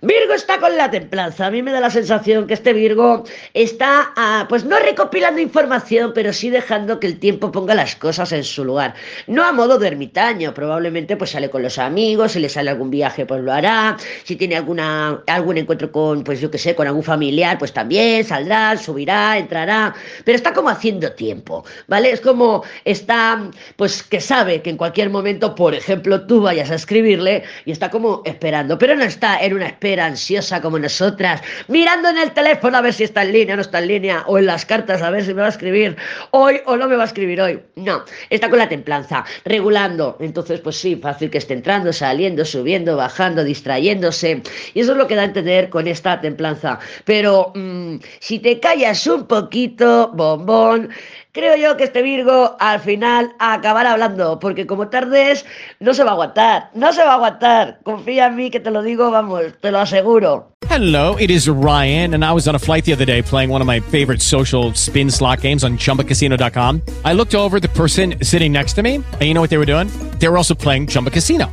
Virgo está con la templanza. A mí me da la sensación que este Virgo está, ah, pues no recopilando información, pero sí dejando que el tiempo ponga las cosas en su lugar. No a modo de ermitaño, probablemente pues sale con los amigos, si le sale algún viaje, pues lo hará. Si tiene alguna, algún encuentro con, pues yo qué sé, con algún familiar, pues también saldrá, subirá, entrará. Pero está como haciendo tiempo, ¿vale? Es como está, pues que sabe que en cualquier momento, por ejemplo, tú vayas a escribirle y está como esperando, pero no está en una espera ansiosa como nosotras, mirando en el teléfono a ver si está en línea o no está en línea, o en las cartas a ver si me va a escribir hoy o no me va a escribir hoy. No, está con la templanza, regulando. Entonces, pues sí, fácil que esté entrando, saliendo, subiendo, bajando, distrayéndose. Y eso es lo que da a entender con esta templanza. Pero mmm, si te callas un poquito, bombón, creo yo que este Virgo al final acabará hablando, porque como tardes no se va a aguantar, no se va a aguantar. Confía en mí que te lo digo, vamos, te lo aseguro. Hello, it is Ryan, and I was on a flight the other day playing one of my favorite social spin slot games on chumbacasino.com. I looked over the person sitting next to me, and you know what they were doing? They were also playing Chumba Casino.